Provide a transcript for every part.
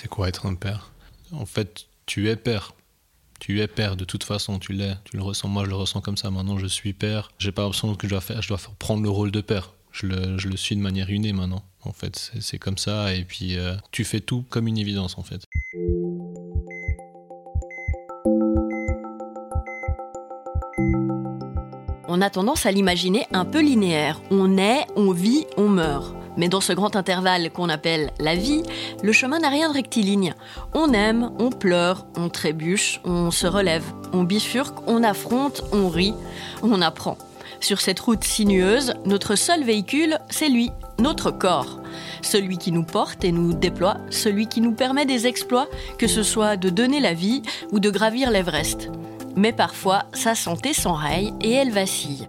C'est quoi être un père? En fait, tu es père. Tu es père de toute façon, tu l'es, tu le ressens. Moi, je le ressens comme ça. Maintenant, je suis père. J'ai pas l'impression que je dois faire, je dois prendre le rôle de père. Je le, suis de manière innée maintenant. En fait, c'est comme ça. Et puis, euh, tu fais tout comme une évidence, en fait. On a tendance à l'imaginer un peu linéaire. On naît, on vit, on meurt. Mais dans ce grand intervalle qu'on appelle la vie, le chemin n'a rien de rectiligne. On aime, on pleure, on trébuche, on se relève, on bifurque, on affronte, on rit, on apprend. Sur cette route sinueuse, notre seul véhicule, c'est lui, notre corps. Celui qui nous porte et nous déploie, celui qui nous permet des exploits, que ce soit de donner la vie ou de gravir l'Everest. Mais parfois, sa santé s'enraye et elle vacille.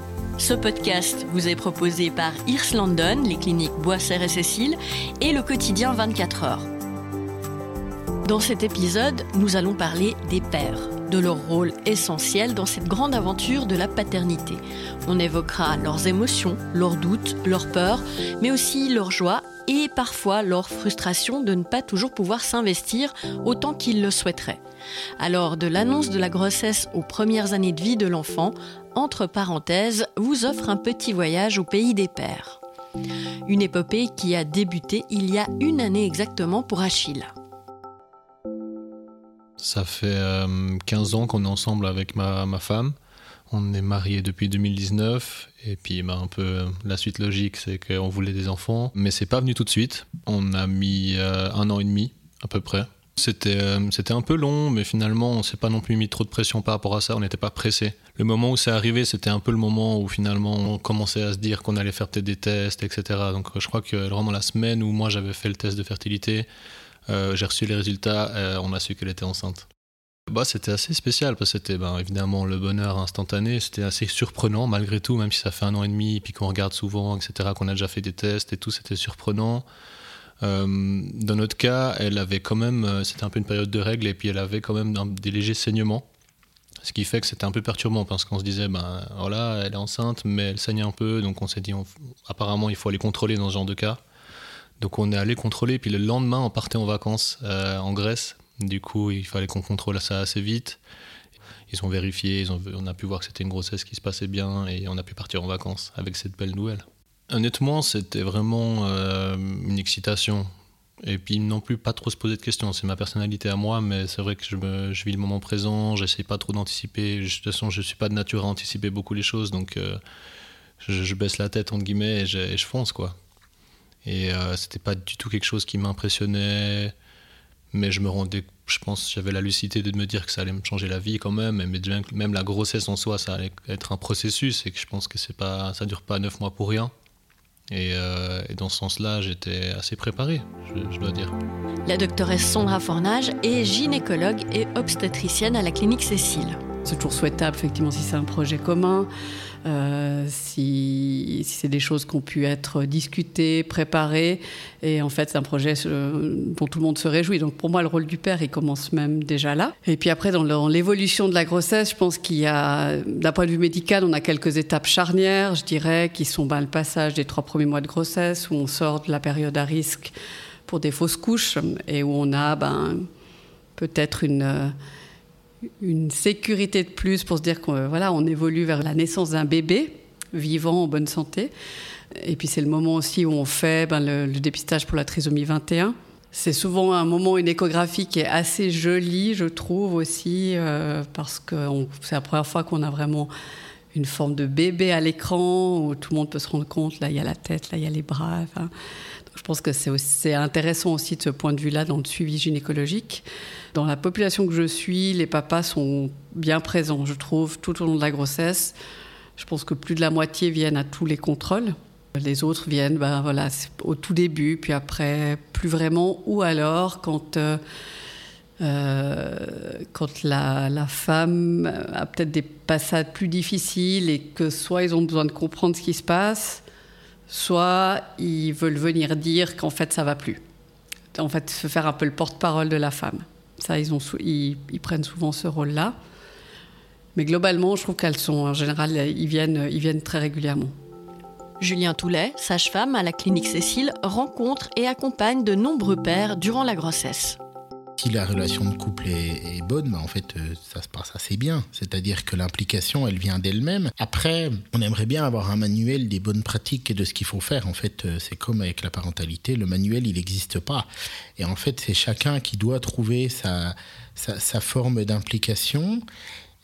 Ce podcast vous est proposé par Irs London, les cliniques Boisser et Cécile et le quotidien 24 heures. Dans cet épisode, nous allons parler des pères, de leur rôle essentiel dans cette grande aventure de la paternité. On évoquera leurs émotions, leurs doutes, leurs peurs, mais aussi leurs joies et parfois leur frustration de ne pas toujours pouvoir s'investir autant qu'ils le souhaiteraient. Alors, de l'annonce de la grossesse aux premières années de vie de l'enfant entre parenthèses, vous offre un petit voyage au pays des pères. Une épopée qui a débuté il y a une année exactement pour Achille. Ça fait 15 euh, ans qu'on est ensemble avec ma, femme. On est mariés depuis 2019 et puis bah, un peu la suite logique c'est qu'on voulait des enfants mais c'est pas venu tout de suite. On a mis euh, un an et demi à peu près euh, c'était un peu long, mais finalement, on s'est pas non plus mis trop de pression par rapport à ça. On n'était pas pressé. Le moment où c'est arrivé, c'était un peu le moment où finalement on commençait à se dire qu'on allait faire peut-être des tests, etc. Donc je crois que vraiment la semaine où moi j'avais fait le test de fertilité, euh, j'ai reçu les résultats, euh, on a su qu'elle était enceinte. Bah, c'était assez spécial parce que c'était ben, évidemment le bonheur instantané, c'était assez surprenant malgré tout, même si ça fait un an et demi, puis qu'on regarde souvent, etc., qu'on a déjà fait des tests et tout, c'était surprenant. Euh, dans notre cas, elle avait quand même, euh, c'était un peu une période de règles et puis elle avait quand même des légers saignements. Ce qui fait que c'était un peu perturbant parce qu'on se disait, ben voilà, elle est enceinte, mais elle saigne un peu. Donc on s'est dit, apparemment, il faut aller contrôler dans ce genre de cas. Donc on est allé contrôler. Puis le lendemain, on partait en vacances euh, en Grèce. Du coup, il fallait qu'on contrôle ça assez vite. Ils ont vérifié, on a pu voir que c'était une grossesse qui se passait bien et on a pu partir en vacances avec cette belle nouvelle. Honnêtement, c'était vraiment euh, une excitation. Et puis non plus pas trop se poser de questions. C'est ma personnalité à moi, mais c'est vrai que je vis le moment présent, j'essaie pas trop d'anticiper. De toute façon, je suis pas de nature à anticiper beaucoup les choses, donc euh, je, baisse la tête, entre guillemets, et je, fonce, quoi. Et euh, c'était pas du tout quelque chose qui m'impressionnait, mais je me rendais, je pense, j'avais la lucidité de me dire que ça allait me changer la vie quand même, mais même la grossesse en soi, ça allait être un processus, et que je pense que c'est pas, ça dure pas neuf mois pour rien. Euh, et, dans ce sens-là, j'étais assez préparé, je, dois dire. La doctoresse Sandra Fornage est gynécologue et obstétricienne à la clinique Cécile. C'est toujours souhaitable, effectivement, si c'est un projet commun, euh, si, c'est des choses qui ont pu être discutées, préparées. Et en fait, c'est un projet euh, dont tout le monde se réjouit. Donc pour moi, le rôle du père, il commence même déjà là. Et puis après, dans l'évolution de la grossesse, je pense qu'il y a, d'un point de vue médical, on a quelques étapes charnières, je dirais, qui sont ben, le passage des trois premiers mois de grossesse, où on sort de la période à risque pour des fausses couches, et où on a ben, peut-être une une sécurité de plus pour se dire qu'on voilà, on évolue vers la naissance d'un bébé vivant en bonne santé. Et puis c'est le moment aussi où on fait ben, le, dépistage pour la trisomie 21. C'est souvent un moment, une échographie qui est assez jolie, je trouve aussi, euh, parce que c'est la première fois qu'on a vraiment une forme de bébé à l'écran, où tout le monde peut se rendre compte, là il y a la tête, là il y a les bras. Je pense que c'est intéressant aussi de ce point de vue-là dans le suivi gynécologique. Dans la population que je suis, les papas sont bien présents, je trouve, tout au long de la grossesse. Je pense que plus de la moitié viennent à tous les contrôles. Les autres viennent ben, voilà, au tout début, puis après, plus vraiment, ou alors quand euh, quand la, la, femme a peut-être des passages plus difficiles et que soit ils ont besoin de comprendre ce qui se passe, soit ils veulent venir dire qu'en fait ça va plus. En fait, se faire un peu le porte-parole de la femme. Ça, ils, prennent souvent ce rôle-là. Mais globalement, je trouve qu'elles sont, en général, ils viennent, ils viennent très régulièrement. Julien Toulet, sage-femme à la clinique Cécile, rencontre et accompagne de nombreux pères durant la grossesse si la relation de couple est, bonne, bah, en fait, euh, ça se passe assez bien. C'est-à-dire que l'implication, elle vient d'elle-même. Après, on aimerait bien avoir un manuel des bonnes pratiques et de ce qu'il faut faire. En fait, euh, c'est comme avec la parentalité, le manuel, il n'existe pas. Et en fait, c'est chacun qui doit trouver sa, forme d'implication.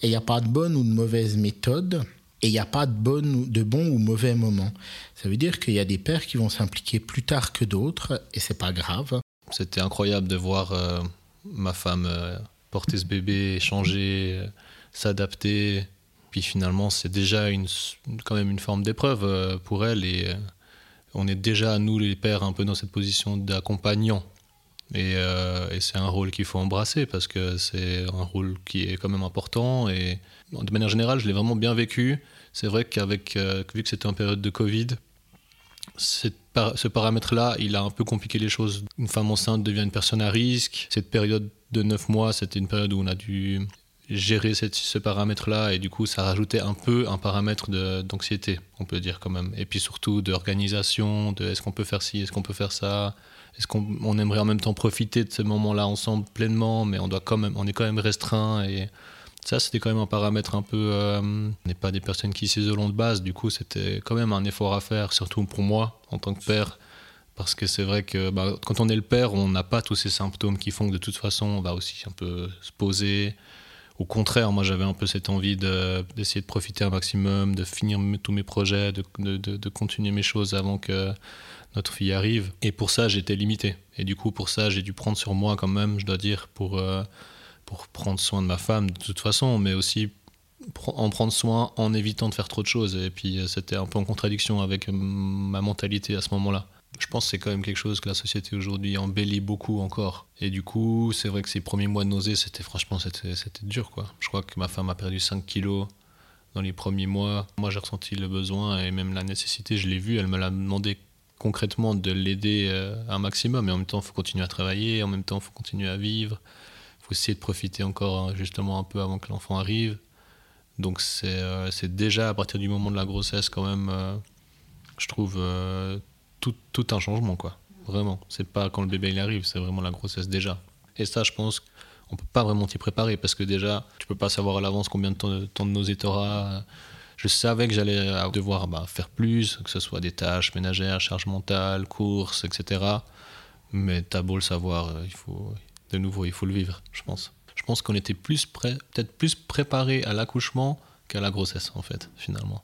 Et il n'y a pas de bonne ou de mauvaise méthode. Et il n'y a pas de, bonne, de bon ou mauvais moment. Ça veut dire qu'il y a des pères qui vont s'impliquer plus tard que d'autres, et c'est pas grave. C'était incroyable de voir euh, ma femme euh, porter ce bébé, changer, euh, s'adapter. Puis finalement, c'est déjà une, quand même une forme d'épreuve euh, pour elle. Et on est déjà, nous les pères, un peu dans cette position d'accompagnant. Et, c'est un rôle qu'il faut embrasser parce que c'est un rôle qui est quand même important. Et de manière générale, je l'ai vraiment bien vécu. C'est vrai qu'avec, vu que c'était en période de Covid, ce paramètre-là, il a un peu compliqué les choses. Une femme enceinte devient une personne à risque. Cette période de 9 mois, c'était une période où on a dû gérer ce paramètre-là et du coup ça rajoutait un peu un paramètre d'anxiété, on peut dire quand même. Et puis surtout d'organisation, de est-ce qu'on peut faire ci, est-ce qu'on peut faire ça, est-ce qu'on aimerait en même temps profiter de ce moment-là ensemble pleinement, mais on doit quand même, on est quand même restreint et ça, c'était quand même un paramètre un peu. Euh, on n'est pas des personnes qui s'isolent de base, du coup, c'était quand même un effort à faire, surtout pour moi, en tant que père. Parce que c'est vrai que bah, quand on est le père, on n'a pas tous ces symptômes qui font que de toute façon, on va aussi un peu se poser. Au contraire, moi j'avais un peu cette envie d'essayer de, profiter un maximum, de finir tous mes projets, de, de, continuer mes choses avant que notre fille arrive. Et pour ça, j'étais limité. Et du coup, pour ça, j'ai dû prendre sur moi quand même, je dois dire, pour. Euh, pour prendre soin de ma femme de toute façon, mais aussi en prendre soin en évitant de faire trop de choses. Et puis euh, c'était un peu en contradiction avec ma mentalité à ce moment-là. Je pense que c'est quand même quelque chose que la société aujourd'hui embellit beaucoup encore. Et du coup, c'est vrai que ces premiers mois de nausée, c'était franchement, c'était, dur quoi. Je crois que ma femme a perdu 5 kilos dans les premiers mois. Moi, j'ai ressenti le besoin et même la nécessité, je l'ai vu, elle me l'a demandé concrètement de l'aider euh, un maximum. Et en même temps, il faut continuer à travailler, en même temps, il faut continuer à vivre faut essayer de profiter encore hein, justement un peu avant que l'enfant arrive. Donc euh, c'est déjà à partir du moment de la grossesse quand même, euh, je trouve, euh, tout, tout, un changement quoi. Vraiment. C'est pas quand le bébé il arrive, c'est vraiment la grossesse déjà. Et ça, je pense qu'on peut pas vraiment t'y préparer parce que déjà, tu peux pas savoir à l'avance combien de temps, de, temps de. Je savais que j'allais devoir bah, faire plus, que ce soit des tâches ménagères, charge mentale, courses, etc. Mais t'as beau le savoir, il faut, de nouveau, il faut le vivre, je pense. Je pense qu'on était plus peut-être plus préparé à l'accouchement qu'à la grossesse, en fait, finalement.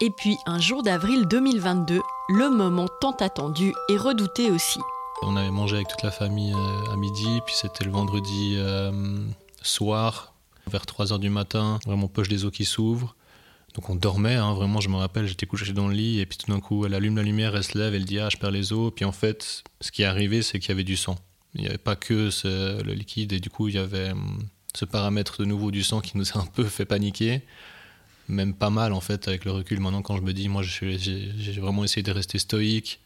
Et puis, un jour d'avril 2022, le moment tant attendu et redouté aussi. On avait mangé avec toute la famille euh, à midi, puis c'était le vendredi euh, soir, vers 3h du matin, vraiment poche des os qui s'ouvrent. Donc on dormait, hein, vraiment, je me rappelle, j'étais couché dans le lit, et puis tout d'un coup, elle allume la lumière, elle se lève, elle dit Ah, je perds les os. Puis en fait, ce qui est arrivé, c'est qu'il y avait du sang. Il n'y avait pas que le liquide et du coup il y avait hum, ce paramètre de nouveau du sang qui nous a un peu fait paniquer. Même pas mal en fait avec le recul maintenant quand je me dis moi j'ai vraiment essayé de rester stoïque.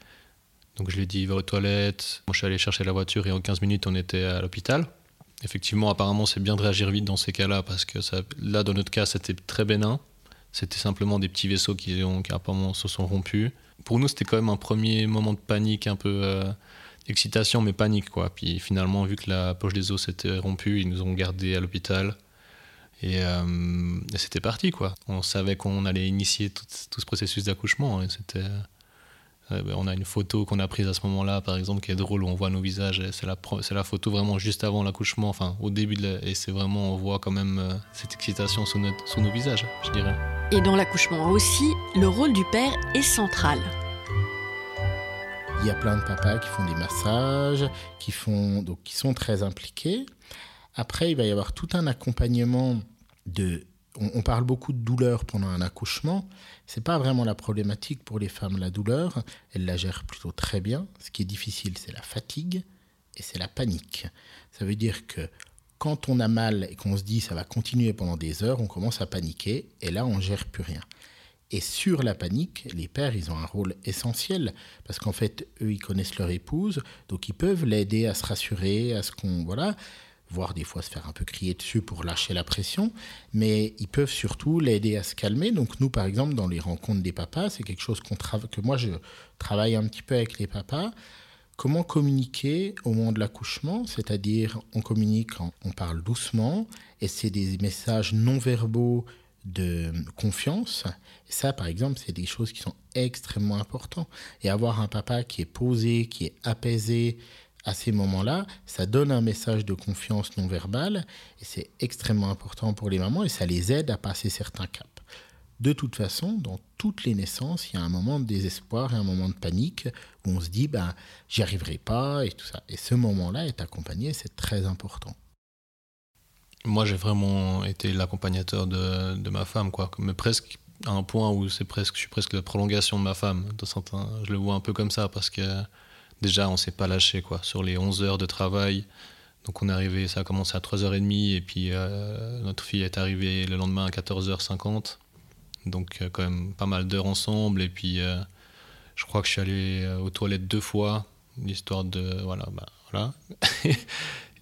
Donc je lui ai dit va aux toilettes. Moi je suis allé chercher la voiture et en 15 minutes on était à l'hôpital. Effectivement apparemment c'est bien de réagir vite dans ces cas-là parce que là dans notre cas c'était très bénin. C'était simplement des petits vaisseaux qui, ont, qui apparemment se sont rompus. Pour nous c'était quand même un premier moment de panique un peu... Euh, excitation mais panique quoi. Puis finalement, vu que la poche des os s'était rompue, ils nous ont gardés à l'hôpital. Et, euh, c'était parti quoi. On savait qu'on allait initier tout, ce processus d'accouchement. Et c'était, euh, ben, on a une photo qu'on a prise à ce moment-là, par exemple, qui est drôle où on voit nos visages. C'est la, la photo vraiment juste avant l'accouchement, enfin au début de et c'est vraiment on voit quand même euh, cette excitation sous, sous nos visages, je dirais. Et dans l'accouchement aussi, le rôle du père est central. Il y a plein de papas qui font des massages, qui, font, donc, qui sont très impliqués. Après, il va y avoir tout un accompagnement de. On, parle beaucoup de douleur pendant un accouchement. C'est pas vraiment la problématique pour les femmes, la douleur. Elles la gèrent plutôt très bien. Ce qui est difficile, c'est la fatigue. et c'est la panique. Ça veut dire que quand on a mal et qu'on se dit ça va continuer pendant des heures, on commence à paniquer et là on gère plus rien. Et sur la panique, les pères, ils ont un rôle essentiel parce qu'en fait, eux, ils connaissent leur épouse, donc ils peuvent l'aider à se rassurer, à ce qu'on voilà, voire des fois se faire un peu crier dessus pour lâcher la pression, mais ils peuvent surtout l'aider à se calmer. Donc nous, par exemple, dans les rencontres des papas, c'est quelque chose que moi je travaille un petit peu avec les papas. Comment communiquer au moment de l'accouchement? C'est-à-dire, on communique, on parle doucement, et c'est des messages non verbaux de confiance. Ça, par exemple, c'est des choses qui sont extrêmement importantes. Et avoir un papa qui est posé, qui est apaisé à ces moments-là, ça donne un message de confiance non verbale. Et c'est extrêmement important pour les mamans et ça les aide à passer certains caps. De toute façon, dans toutes les naissances, il y a un moment de désespoir et un moment de panique où on se dit, ben, j'y arriverai pas et tout ça. Et ce moment-là est accompagné, c'est très important. Moi, j'ai vraiment été l'accompagnateur de, ma femme, quoi. Mais presque à un point où c'est presque, je suis presque la prolongation de ma femme. je le vois un peu comme ça parce que déjà, on s'est pas lâché, quoi. Sur les 11 heures de travail, donc on est arrivé, ça a commencé à 3h30 et puis euh, notre fille est arrivée le lendemain à 14h50. Donc euh, quand même pas mal d'heures ensemble. Et puis euh, je crois que je suis allé aux toilettes deux fois, l'histoire de... Voilà, bah, voilà.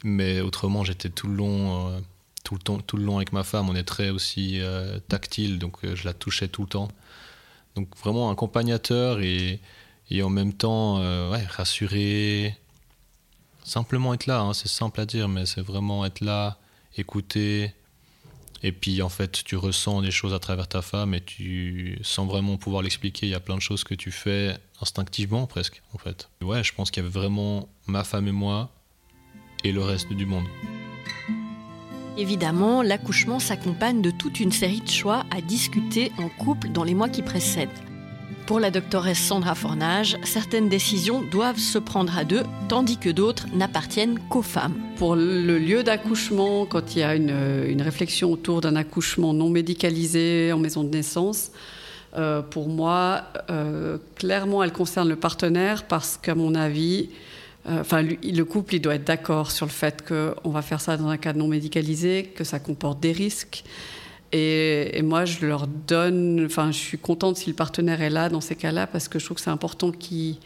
Mais autrement, j'étais tout le long... tout le, temps, tout le long avec ma femme, on est très aussi tactile, donc je la touchais tout le temps. Donc vraiment accompagnateur et, et en même temps ouais, rassurer, simplement être là, hein, c'est simple à dire, mais c'est vraiment être là, écouter, et puis en fait, tu ressens des choses à travers ta femme et tu, sans vraiment pouvoir l'expliquer, il y a plein de choses que tu fais instinctivement presque, en fait. Ouais, je pense qu'il y avait vraiment ma femme et moi et le reste du monde. Évidemment, l'accouchement s'accompagne de toute une série de choix à discuter en couple dans les mois qui précèdent. Pour la doctoresse Sandra Fornage, certaines décisions doivent se prendre à deux, tandis que d'autres n'appartiennent qu'aux femmes. Pour le lieu d'accouchement, quand il y a une, réflexion autour d'un accouchement non médicalisé en maison de naissance, euh, pour moi, euh, clairement, elle concerne le partenaire parce qu'à mon avis, euh, enfin, le couple, il doit être d'accord sur le fait qu'on va faire ça dans un cadre non médicalisé, que ça comporte des risques et, moi, je leur donne. Enfin, je suis contente si le partenaire est là dans ces cas-là, parce que je trouve que c'est important qu'il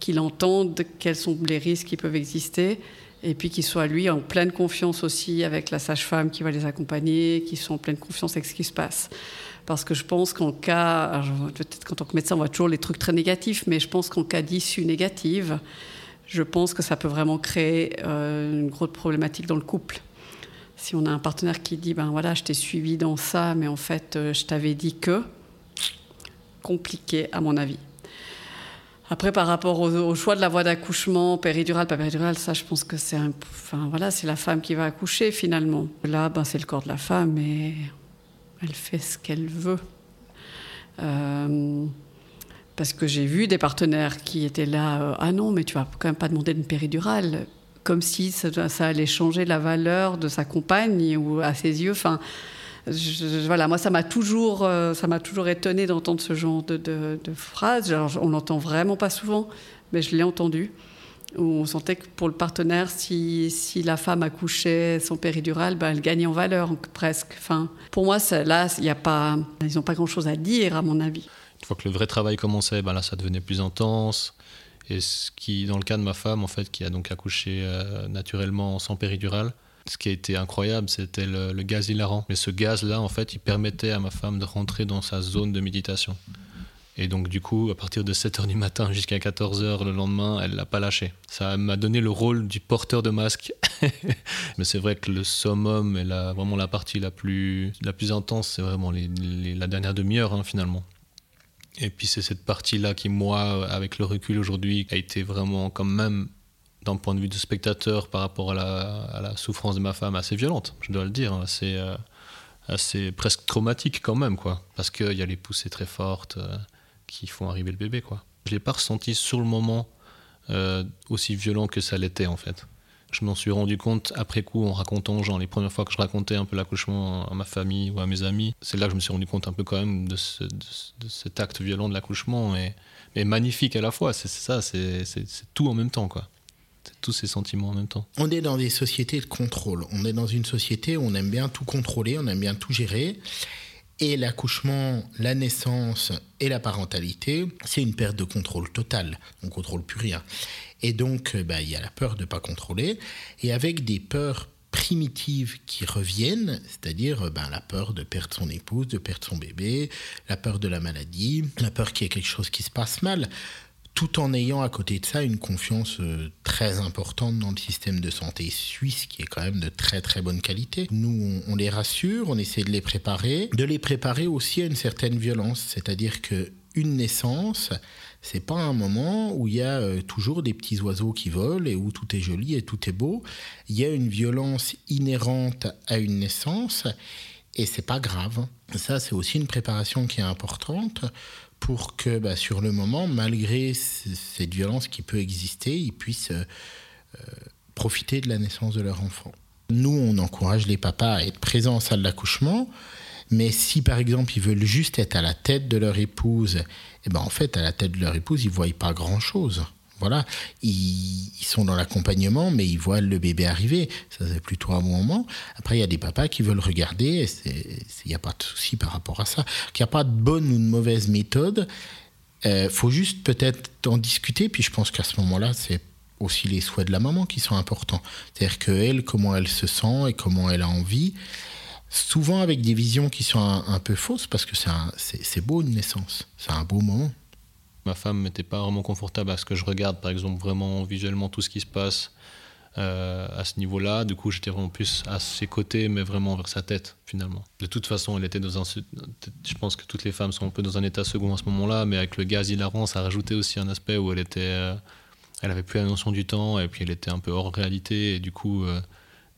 qu'il entende quels sont les risques qui peuvent exister, et puis qu'il soit, lui, en pleine confiance aussi avec la sage-femme qui va les accompagner, qu'il soit en pleine confiance avec ce qui se passe. Parce que je pense qu'en cas. Peut-être qu'en tant que médecin, on voit toujours les trucs très négatifs, mais je pense qu'en cas d'issue négative, je pense que ça peut vraiment créer euh, une grosse problématique dans le couple. Si on a un partenaire qui dit ben voilà je t'ai suivi dans ça mais en fait euh, je t'avais dit que compliqué à mon avis. Après par rapport au, choix de la voie d'accouchement péridurale pas péridurale ça je pense que c'est enfin voilà c'est la femme qui va accoucher finalement. Là ben c'est le corps de la femme et elle fait ce qu'elle veut. Euh, parce que j'ai vu des partenaires qui étaient là euh, ah non mais tu vas quand même pas demander une péridurale comme si ça, allait changer la valeur de sa compagne ou à ses yeux. Enfin, voilà, moi ça m'a toujours, euh, ça m'a toujours étonné d'entendre ce genre de, phrases. on l'entend vraiment pas souvent, mais je l'ai entendu. On sentait que pour le partenaire, si, la femme accouchait son péridural, ben, elle gagnait en valeur presque. Enfin, pour moi, là, a pas, ils n'ont pas grand-chose à dire à mon avis. Une fois que le vrai travail commençait, ben là, ça devenait plus intense. Et ce qui, dans le cas de ma femme, en fait, qui a donc accouché euh, naturellement sans péridurale, ce qui a été incroyable, c'était le, gaz hilarant. Mais ce gaz-là, en fait, il permettait à ma femme de rentrer dans sa zone de méditation. Et donc, du coup, à partir de 7h du matin jusqu'à 14h le lendemain, elle l'a pas lâché. Ça m'a donné le rôle du porteur de masque. Mais c'est vrai que le summum et la, vraiment la partie la plus, la plus intense, c'est vraiment la dernière demi-heure, hein, finalement. Et puis c'est cette partie-là qui, moi, avec le recul aujourd'hui, a été vraiment quand même, d'un point de vue de spectateur par rapport à la, souffrance de ma femme, assez violente, je dois le dire, hein. assez, euh, assez presque traumatique quand même, quoi. Parce qu'il y a les poussées très fortes euh, qui font arriver le bébé, quoi. Je l'ai pas ressenti sur le moment euh, aussi violent que ça l'était, en fait je m'en suis rendu compte après coup en racontant gens. Les premières fois que je racontais un peu l'accouchement à ma famille ou à mes amis, c'est là que je me suis rendu compte un peu quand même de, cet acte violent de l'accouchement, et, mais magnifique à la fois. C'est ça, c'est tout en même temps. quoi. tous ces sentiments en même temps. On est dans des sociétés de contrôle. On est dans une société où on aime bien tout contrôler, on aime bien tout gérer. Et l'accouchement, la naissance et la parentalité, c'est une perte de contrôle totale. On ne contrôle plus rien. Et donc, euh, bah, il y a la peur de ne pas contrôler. Et avec des peurs primitives qui reviennent, c'est-à-dire euh, ben, la peur de perdre son épouse, de perdre son bébé, la peur de la maladie, la peur qu'il y ait quelque chose qui se passe mal, tout en ayant à côté de ça une confiance euh, très importante dans le système de santé suisse qui est quand même de très très bonne qualité. Nous, on, on les rassure, on essaie de les préparer, de les préparer aussi à une certaine violence, c'est-à-dire que une naissance, c'est pas un moment où il y a euh, toujours des petits oiseaux qui volent et où tout est joli et tout est beau. Il y a une violence inhérente à une naissance et c'est pas grave. Ça, c'est aussi une préparation qui est importante pour que, bah, sur le moment, malgré cette violence qui peut exister, ils puissent euh, euh, profiter de la naissance de leur enfant. Nous, on encourage les papas à être présents en salle d'accouchement mais si par exemple ils veulent juste être à la tête de leur épouse, eh ben en fait à la tête de leur épouse ils voient pas grand Voilà, ils, sont dans l'accompagnement, mais ils voient le bébé arriver. Ça, c'est plutôt un bon moment. Après, il y a des papas qui veulent regarder. Il n'y a pas de souci par rapport à ça. Il n'y a pas de bonne ou de mauvaise méthode. Il euh, faut juste peut-être en discuter. Puis je pense qu'à ce moment-là, c'est aussi les souhaits de la maman qui sont importants. C'est-à-dire qu'elle, comment elle se sent et comment elle a envie souvent avec des visions qui sont un, peu fausses, parce que c'est beau une naissance, c'est un beau moment. Ma femme n'était pas vraiment confortable à ce que je regarde, par exemple, vraiment visuellement tout ce qui se passe euh, à ce niveau-là. Du coup, j'étais vraiment plus à ses côtés, mais vraiment vers sa tête, finalement. De toute façon, elle était dans un. Je pense que toutes les femmes sont un peu dans un état second à ce moment-là, mais avec le gaz hilarant, ça rajoutait aussi un aspect où elle était. Euh, elle avait plus la notion du temps, et puis elle était un peu hors réalité, et du coup. Euh,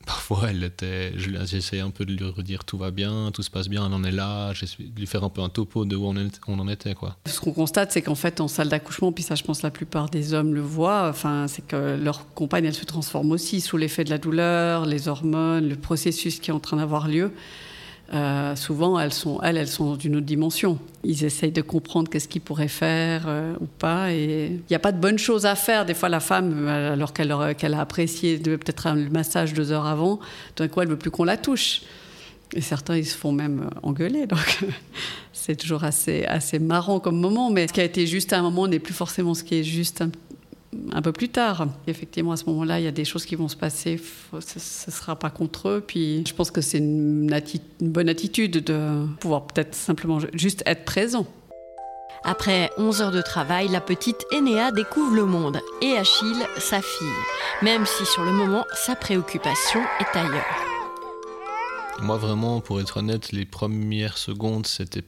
Parfois, elle était, j'essayais un peu de lui redire tout va bien, tout se passe bien, on en est là, j'essaie de lui faire un peu un topo de où on, on en était. Quoi. Ce qu'on constate, c'est qu'en fait, en salle d'accouchement, puis ça, je pense, la plupart des hommes le voient, enfin, c'est que leur compagne, elle se transforme aussi sous l'effet de la douleur, les hormones, le processus qui est en train d'avoir lieu. Euh, souvent, elles sont, elles, elles sont dans une autre dimension. Ils essayent de comprendre qu'est-ce qu'ils pourraient faire euh, ou pas. Et il n'y a pas de bonnes choses à faire. Des fois, la femme, alors qu'elle a apprécié peut-être un massage deux heures avant, d'un coup, elle veut plus qu'on la touche. Et certains, ils se font même engueuler. Donc, c'est toujours assez, assez marrant comme moment. Mais ce qui a été juste à un moment n'est plus forcément ce qui est juste un, peu plus tard. Effectivement, à ce moment-là, il y a des choses qui vont se passer, ce ne sera pas contre eux. Puis je pense que c'est une, bonne attitude de pouvoir peut-être simplement juste être présent. Après 11 heures de travail, la petite Enéa découvre le monde et Achille, sa fille, même si sur le moment, sa préoccupation est ailleurs. Moi vraiment, pour être honnête, les premières secondes, c'était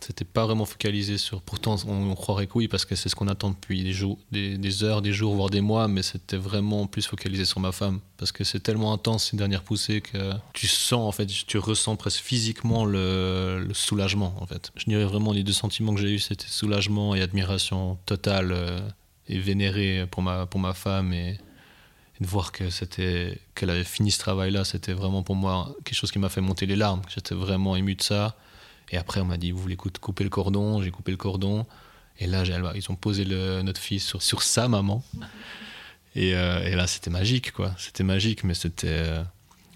c'était pas vraiment focalisé sur. Pourtant, on, croirait que oui, parce que c'est ce qu'on attend depuis des, jours, des, heures, des jours, voire des mois, mais c'était vraiment plus focalisé sur ma femme. Parce que c'est tellement intense ces dernières poussées que tu sens, en fait, tu ressens presque physiquement le, soulagement, en fait. Je dirais vraiment les deux sentiments que j'ai eus, c'était soulagement et admiration totale euh, et vénérée pour ma, pour ma femme. Et, de voir que c'était qu'elle avait fini ce travail-là, c'était vraiment pour moi quelque chose qui m'a fait monter les larmes. J'étais vraiment ému de ça. Et après, on m'a dit, vous voulez couper le cordon? J'ai coupé le cordon. Et là, ils ont posé le, notre fils sur, sur sa maman. Et, euh, et là, c'était magique, quoi. C'était magique, mais c'était. Euh,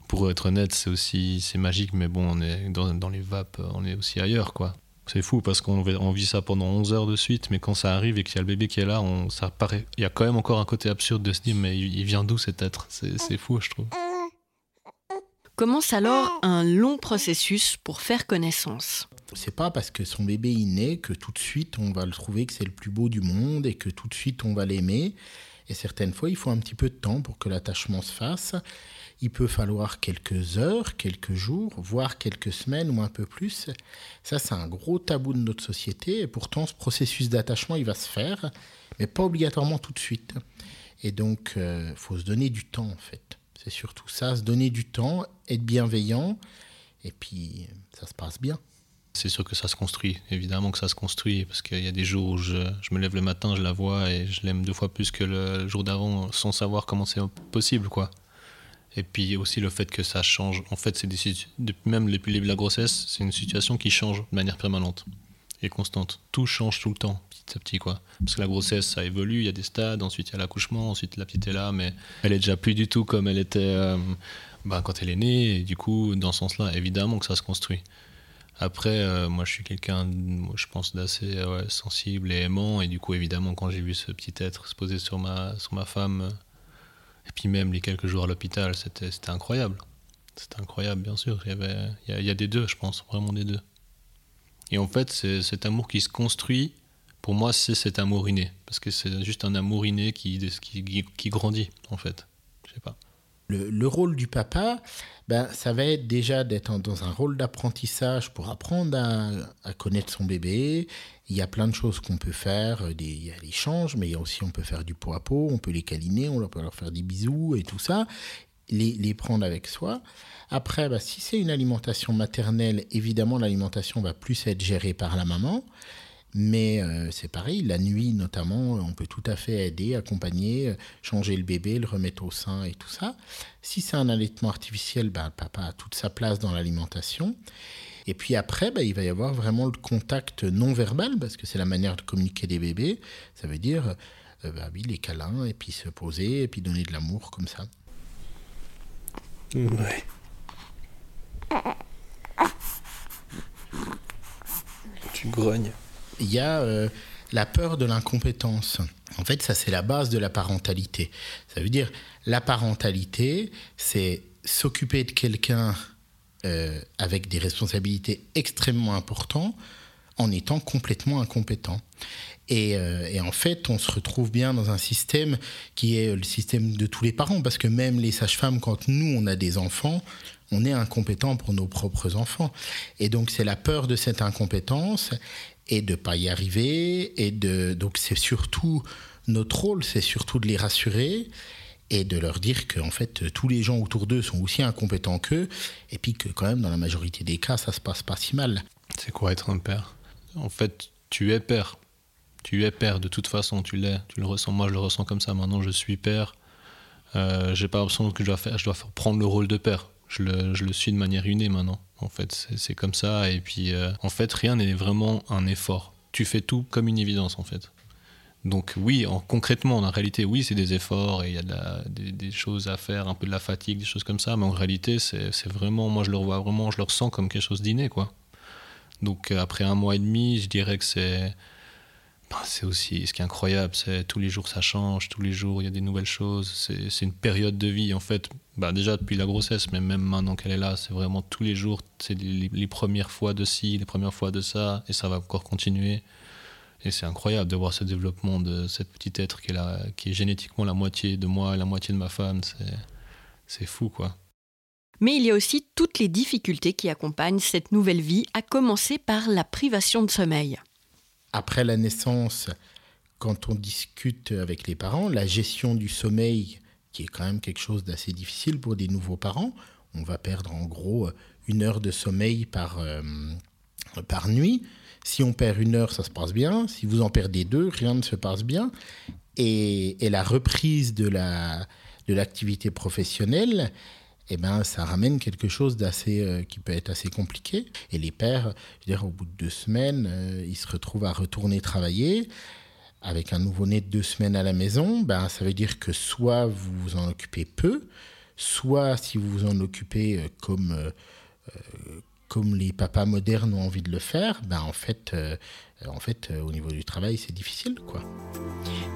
pour être honnête, c'est aussi c'est magique, mais bon, on est dans, dans, les vapes, on est aussi ailleurs, quoi. C'est fou parce qu'on on vit ça pendant 11 heures de suite, mais quand ça arrive et qu'il y a le bébé qui est là, on, ça paraît, il y a quand même encore un côté absurde de se dire, mais il vient d'où cet être? C'est fou, je trouve. Commence alors un long processus pour faire connaissance. C'est pas parce que son bébé est né que tout de suite on va le trouver que c'est le plus beau du monde et que tout de suite on va l'aimer. Et certaines fois, il faut un petit peu de temps pour que l'attachement se fasse. Il peut falloir quelques heures, quelques jours, voire quelques semaines ou un peu plus. Ça, c'est un gros tabou de notre société. Et pourtant, ce processus d'attachement, il va se faire, mais pas obligatoirement tout de suite. Et donc, il euh, faut se donner du temps, en fait. C'est surtout ça, se donner du temps, être bienveillant, et puis ça se passe bien. C'est sûr que ça se construit, évidemment que ça se construit, parce qu'il y a des jours où je, me lève le matin, je la vois et je l'aime deux fois plus que le jour d'avant, sans savoir comment c'est possible, quoi. Et puis aussi le fait que ça change. En fait, c'est même depuis le début de la grossesse, c'est une situation qui change de manière permanente. Constante. Tout change tout le temps, petit à petit, quoi. Parce que la grossesse, ça évolue, il y a des stades, ensuite il y a l'accouchement, ensuite la petite est là, mais elle est déjà plus du tout comme elle était euh, bah, quand elle est née, et du coup, dans ce sens-là, évidemment que ça se construit. Après, euh, moi, je suis quelqu'un, je pense, d'assez sensible et aimant, et du coup, évidemment, quand j'ai vu ce petit être se poser sur ma, sur ma femme, et puis même les quelques jours à l'hôpital, c'était incroyable. C'était incroyable, bien sûr. Il y, avait, il y, a, des deux, je pense, vraiment des deux. Et en fait, c'est cet amour qui se construit, pour moi, c'est cet amour inné. Parce que c'est juste un amour inné qui, qui, grandit, en fait. Je sais pas. Le, rôle du papa, ben, ça va être déjà d'être dans un rôle d'apprentissage pour apprendre à, à, connaître son bébé. Il y a plein de choses qu'on peut faire. Des, il y a l'échange, mais il y a aussi on peut faire du pot à pot, on peut les câliner, on peut leur faire des bisous et tout ça les, prendre avec soi. Après, bah, si c'est une alimentation maternelle, évidemment, l'alimentation va plus être gérée par la maman. Mais euh, c'est pareil, la nuit notamment, on peut tout à fait aider, accompagner, euh, changer le bébé, le remettre au sein et tout ça. Si c'est un allaitement artificiel, bah, papa a toute sa place dans l'alimentation. Et puis après, bah, il va y avoir vraiment le contact non verbal, parce que c'est la manière de communiquer des bébés. Ça veut dire, euh, bah, oui, les câlins, et puis se poser, et puis donner de l'amour comme ça. Ouais. Tu grognes. Il y a euh, la peur de l'incompétence. En fait, ça, c'est la base de la parentalité. Ça veut dire, la parentalité, c'est s'occuper de quelqu'un euh, avec des responsabilités extrêmement importantes en étant complètement incompétent. Euh, et, en fait, on se retrouve bien dans un système qui est le système de tous les parents, parce que même les sages-femmes, quand nous, on a des enfants, on est incompétent pour nos propres enfants. Et donc, c'est la peur de cette incompétence et de pas y arriver. Et donc, c'est surtout notre rôle, c'est surtout de les rassurer et de leur dire que en fait tous les gens autour d'eux sont aussi incompétents qu'eux et puis que quand même dans la majorité des cas ça se passe pas si mal. C'est quoi être un père? En fait, tu es père tu es père de toute façon, tu l'es, tu le ressens. Moi, je le ressens comme ça. Maintenant, je suis père. Euh, j'ai pas l'impression que je dois faire, je dois prendre le rôle de père. Je le, je le suis de manière innée maintenant. En fait, c'est comme ça. Et puis, euh, en fait, rien n'est vraiment un effort. Tu fais tout comme une évidence, en fait. Donc oui, en, concrètement, en réalité, oui, c'est des efforts et il y a des, choses à faire, un peu de la fatigue, des choses comme ça. Mais en réalité, c'est vraiment, moi, je le vois vraiment, je le ressens comme quelque chose d'inné, quoi. Donc après un mois et demi, je dirais que c'est bah, c'est aussi ce qui est incroyable, c'est tous les jours ça change, tous les jours il y a des nouvelles choses. C'est une période de vie en fait. Bah, déjà depuis la grossesse, mais même maintenant qu'elle est là, c'est vraiment tous les jours. C'est les, premières fois de ci, les premières fois de ça, et ça va encore continuer. Et c'est incroyable de voir ce développement de cette petite être qui est, là, qui est génétiquement la moitié de moi et la moitié de ma femme. C'est fou quoi. Mais il y a aussi toutes les difficultés qui accompagnent cette nouvelle vie, à commencer par la privation de sommeil après la naissance, quand on discute avec les parents, la gestion du sommeil, qui est quand même quelque chose d'assez difficile pour des nouveaux parents, on va perdre en gros une heure de sommeil par, euh, par nuit. Si on perd une heure, ça se passe bien. Si vous en perdez deux, rien ne se passe bien. Et, et la reprise de l'activité la, de professionnelle, eh ben, ça ramène quelque chose d'assez euh, qui peut être assez compliqué. Et les pères, je veux dire, au bout de deux semaines, euh, ils se retrouvent à retourner travailler avec un nouveau-né de deux semaines à la maison. Ben, ça veut dire que soit vous vous en occupez peu, soit si vous vous en occupez euh, comme comme les papas modernes ont envie de le faire, ben en fait, en fait au niveau du travail, c'est difficile. quoi.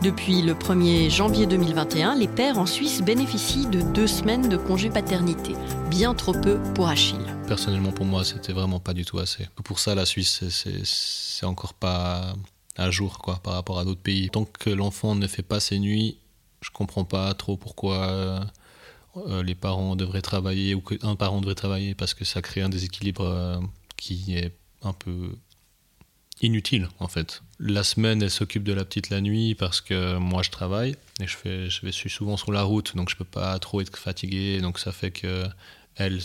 Depuis le 1er janvier 2021, les pères en Suisse bénéficient de deux semaines de congé paternité, bien trop peu pour Achille. Personnellement, pour moi, c'était vraiment pas du tout assez. Pour ça, la Suisse, c'est encore pas à jour quoi, par rapport à d'autres pays. Tant que l'enfant ne fait pas ses nuits, je comprends pas trop pourquoi euh, les parents devraient travailler ou qu'un parent devrait travailler parce que ça crée un déséquilibre euh, qui est un peu inutile en fait. La semaine, elle s'occupe de la petite la nuit parce que moi je travaille et je, fais, suis souvent sur la route donc je peux pas trop être fatigué. Donc ça fait que elle,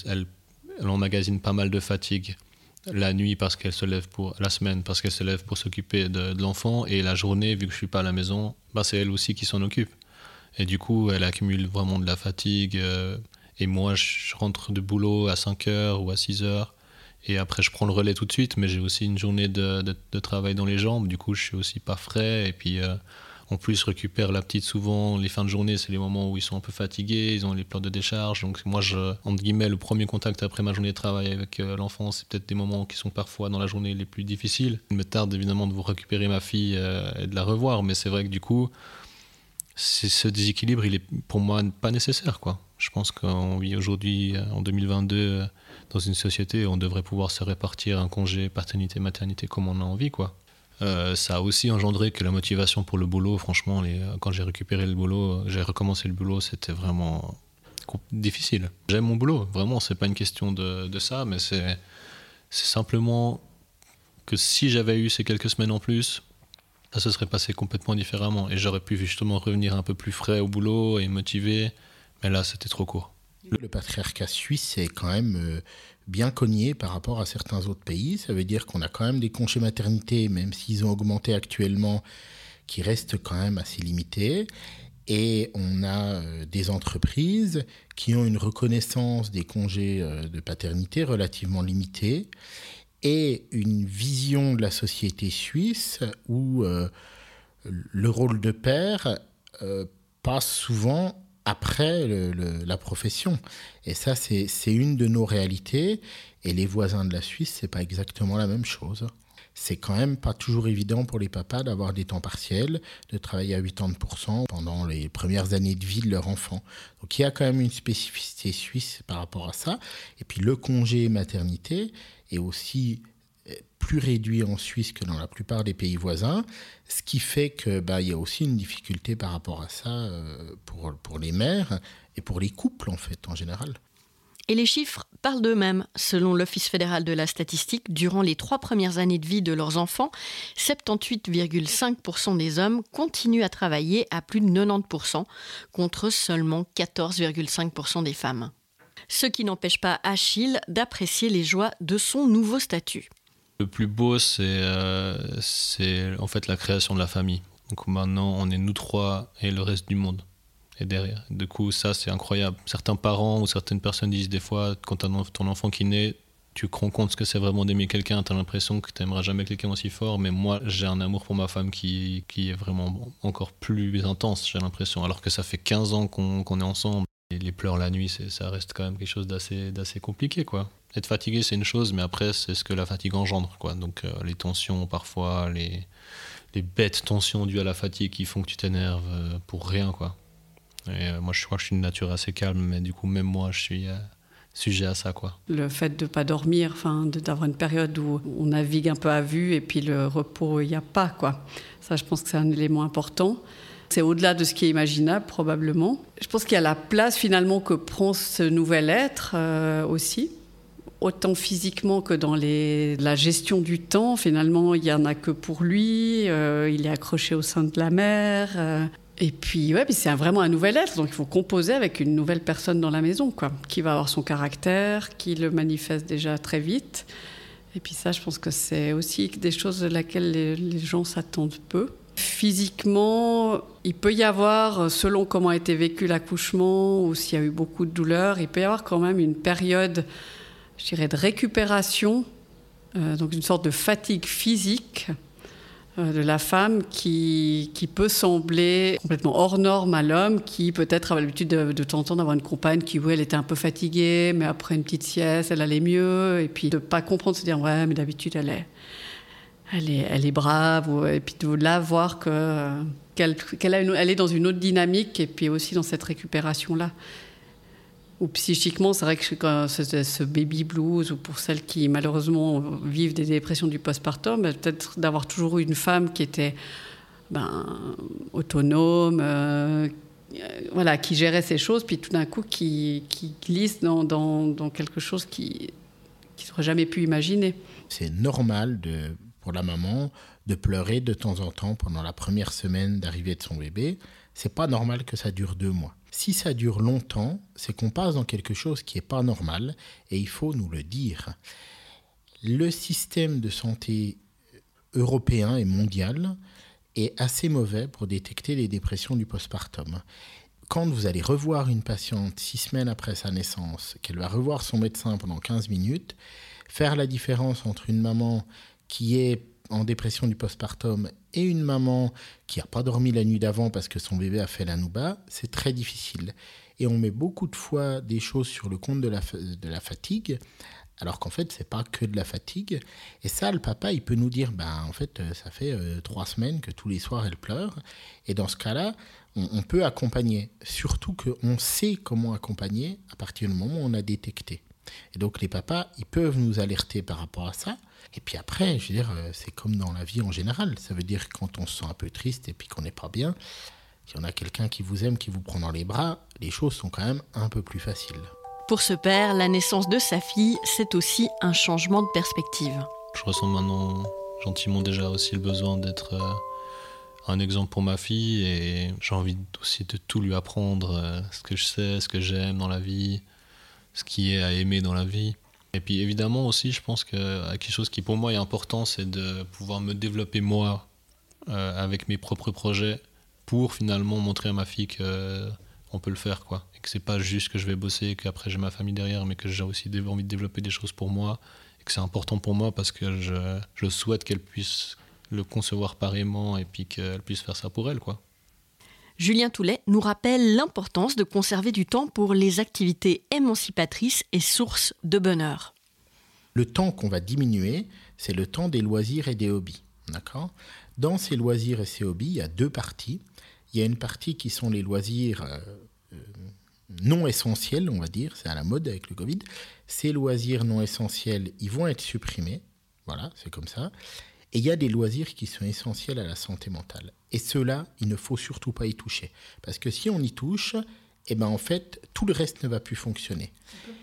emmagasine pas mal de fatigue la nuit parce qu'elle se lève pour la semaine parce qu'elle se lève pour s'occuper de, l'enfant. Et la journée vu que je suis pas à la maison bah, c'est elle aussi qui s'en occupe et du coup elle accumule vraiment de la fatigue euh, et moi je rentre de boulot à 5 heures ou à 6 heures Et après, je prends le relais tout de suite, mais j'ai aussi une journée de, de, travail dans les jambes. Du coup, je suis aussi pas frais. Et puis, euh, en plus, je récupère la petite souvent. Les fins de journée, c'est les moments où ils sont un peu fatigués, ils ont les pleurs de décharge. Donc, moi, je, entre guillemets, le premier contact après ma journée de travail avec euh, l'enfant, c'est peut-être des moments qui sont parfois dans la journée les plus difficiles. Il me tarde évidemment de vous récupérer ma fille et de la revoir, mais c'est vrai que du coup, ce déséquilibre, il est pour moi pas nécessaire, quoi. Je pense qu'on vit aujourd'hui, en 2022, dans une société, on devrait pouvoir se répartir un congé paternité-maternité comme on a envie, quoi. Euh, ça a aussi engendré que la motivation pour le boulot, franchement, les, quand j'ai récupéré le boulot, j'ai recommencé le boulot, c'était vraiment difficile. J'aime mon boulot, vraiment, c'est pas une question de, de ça, mais c'est simplement que si j'avais eu ces quelques semaines en plus, ça se serait passé complètement différemment et j'aurais pu justement revenir un peu plus frais au boulot et motivé, mais là c'était trop court. Le patriarcat suisse est quand même euh, bien cogné par rapport à certains autres pays. Ça veut dire qu'on a quand même des congés maternité, même s'ils ont augmenté actuellement, qui restent quand même assez limités. Et on a euh, des entreprises qui ont une reconnaissance des congés euh, de paternité relativement limitée et une vision de la société suisse où le rôle de père passe souvent après la profession. Et ça, c'est une de nos réalités. Et les voisins de la Suisse, c'est pas exactement la même chose. C'est quand même pas toujours évident pour les papas d'avoir des temps partiels, de travailler à 80% pendant les premières années de vie de leur enfant. Donc il y a quand même une spécificité suisse par rapport à ça. Et puis le congé maternité est aussi plus réduit en Suisse que dans la plupart des pays voisins, ce qui fait qu'il bah, y a aussi une difficulté par rapport à ça euh, pour, pour les mères et pour les couples en fait en général. Et les chiffres parlent d'eux-mêmes. Selon l'Office fédéral de la statistique, durant les trois premières années de vie de leurs enfants, 78,5% des hommes continuent à travailler à plus de 90%, contre seulement 14,5% des femmes. Ce qui n'empêche pas Achille d'apprécier les joies de son nouveau statut. Le plus beau, euh, c'est en fait la création de la famille. Donc maintenant, on est nous trois et le reste du monde est derrière. Du coup, ça, c'est incroyable. Certains parents ou certaines personnes disent des fois, quand as ton enfant qui naît, tu te rends compte ce que c'est vraiment d'aimer quelqu'un, tu as l'impression que tu n'aimeras jamais quelqu'un aussi fort, mais moi j'ai un amour pour ma femme qui, qui est vraiment encore plus intense, j'ai l'impression, alors que ça fait 15 ans qu'on est ensemble. Les pleurs la nuit, ça reste quand même quelque chose d'assez compliqué, quoi être fatigué, c'est une chose, mais après, c'est ce que la fatigue engendre. Quoi. Donc, euh, les tensions, parfois, les, les bêtes tensions dues à la fatigue qui font que tu t'énerves euh, pour rien. Quoi. Et euh, moi, je crois que je suis une nature assez calme, mais du coup, même moi, je suis sujet à ça. Quoi. Le fait de ne pas dormir, d'avoir une période où on navigue un peu à vue et puis le repos, il n'y a pas. Quoi. Ça, je pense que c'est un élément important. C'est au-delà de ce qui est imaginable, probablement. Je pense qu'il y a la place, finalement, que prend ce nouvel être aussi autant physiquement que dans la gestion du temps. Finalement, il n'y en a que pour lui. Euh, il est accroché au sein de la mer. Euh. et puis, ouais, c'est vraiment un nouvel être. Donc, il faut composer avec une nouvelle personne dans la maison, quoi, qui va avoir son caractère, qui le manifeste déjà très vite. Et puis ça, je pense que c'est aussi des choses de laquelle les gens s'attendent peu. Physiquement, il peut y avoir, selon comment a été vécu l'accouchement ou s'il y a eu beaucoup de douleurs, il peut y avoir quand même une période je dirais, de récupération, euh, donc une sorte de fatigue physique euh, de la femme qui, qui, peut sembler complètement hors norme à l'homme, qui peut-être a l'habitude de, de temps en temps d'avoir une compagne qui, oui, elle était un peu fatiguée, mais après une petite sieste, elle allait mieux, et puis de ne pas comprendre, se dire, ouais, mais d'habitude, elle est, elle est, brave, et puis de là voir que, qu'elle, qu'elle elle est dans une autre dynamique, et puis aussi dans cette récupération-là ou psychiquement, c'est vrai que ce baby blues, ou pour celles qui malheureusement vivent des dépressions du postpartum, peut-être d'avoir toujours eu une femme qui était ben, autonome, euh, voilà, qui gérait ces choses, puis tout d'un coup qui, glisse dans, quelque chose qui n'aurait jamais pu imaginer. C'est normal de, la maman de pleurer de temps en temps pendant la première semaine d'arrivée de son bébé. C'est pas normal que ça dure deux mois. Si ça dure longtemps, c'est qu'on passe dans quelque chose qui n'est pas normal et il faut nous le dire. Le système de santé européen et mondial est assez mauvais pour détecter les dépressions du postpartum. Quand vous allez revoir une patiente six semaines après sa naissance, qu'elle va revoir son médecin pendant 15 minutes, faire la différence entre une maman qui est en dépression du postpartum et une maman qui n'a pas dormi la nuit d'avant parce que son bébé a fait la nouba, c'est très difficile. Et on met beaucoup de fois des choses sur le compte de la, fatigue, alors qu'en fait, c'est pas que de la fatigue. Et ça, le papa, il peut nous dire, ben, en fait, euh, ça fait euh, trois semaines que tous les soirs, elle pleure. Et dans ce cas-là, on, on, peut accompagner. Surtout qu'on sait comment accompagner à partir du moment où on a détecté. Et donc, les papas, ils peuvent nous alerter par rapport à ça. Et puis après, je veux dire, euh, c'est comme dans la vie en général. Ça veut dire quand on se sent un peu triste et puis qu'on n'est pas bien, si on a quelqu'un qui vous aime, qui vous prend dans les bras, les choses sont quand même un peu plus faciles. Pour ce père, la naissance de sa fille, c'est aussi un changement de perspective. Je ressens maintenant gentiment déjà aussi le besoin d'être euh, un exemple pour ma fille et j'ai envie aussi de tout lui apprendre, euh, ce que je sais, ce que j'aime dans la vie, ce qui est à aimer dans la vie. Et puis évidemment aussi, je pense que quelque chose qui pour moi est important, c'est de pouvoir me développer moi euh, avec mes propres projets pour finalement montrer à ma fille que on peut le faire quoi et que c'est pas juste que je vais bosser qu'après j'ai ma famille derrière mais que j'ai aussi envie de développer des choses pour moi et que c'est important pour moi parce que je, je souhaite qu'elle puisse le concevoir pareillement et puis qu'elle puisse faire ça pour elle quoi. Julien Toulet nous rappelle l'importance de conserver du temps pour les activités émancipatrices et sources de bonheur. Le temps qu'on va diminuer, c'est le temps des loisirs et des hobbies. Dans ces loisirs et ces hobbies, il y a deux parties. Il y a une partie qui sont les loisirs euh, euh, non essentiels, on va dire, c'est à la mode avec le Covid. Ces loisirs non essentiels, ils vont être supprimés. Voilà, c'est comme ça. Et il y a des loisirs qui sont essentiels à la santé mentale. Et ceux-là, il ne faut surtout pas y toucher. Parce que si on y touche, eh ben en fait, tout le reste ne va plus fonctionner.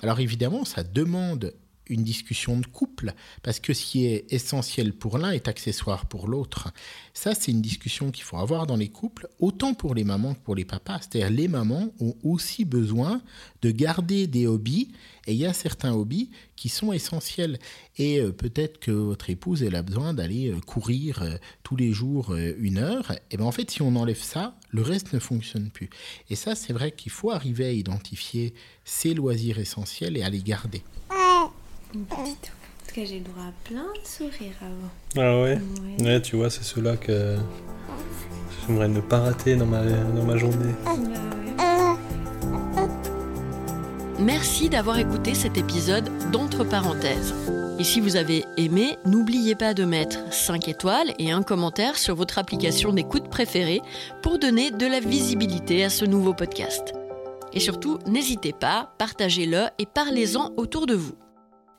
Alors évidemment, ça demande une discussion de couple, parce que ce qui est essentiel pour l'un est accessoire pour l'autre. Ça, c'est une discussion qu'il faut avoir dans les couples, autant pour les mamans que pour les papas. C'est-à-dire les mamans ont aussi besoin de garder des hobbies, et il y a certains hobbies qui sont essentiels. Et euh, peut-être que votre épouse, elle a besoin d'aller euh, courir euh, tous les jours une heure. Et bien en fait, si on enlève ça, le reste ne fonctionne plus. Et ça, c'est vrai qu'il faut arriver à identifier ces loisirs essentiels et à les garder. Une petite. En tout cas, j'ai le droit à plein de sourires avant. Ah ouais? Ouais. Ouais, tu vois, c'est ceux-là que j'aimerais ne pas rater dans ma, dans ma journée. Bah ouais. Merci d'avoir écouté cet épisode d'Entre parenthèses. Et si vous avez aimé, n'oubliez pas de mettre 5 étoiles et un commentaire sur votre application d'écoute préférée pour donner de la visibilité à ce nouveau podcast. Et surtout, n'hésitez pas, partagez-le et parlez-en autour de vous.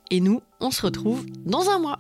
Et nous, on se retrouve dans un mois.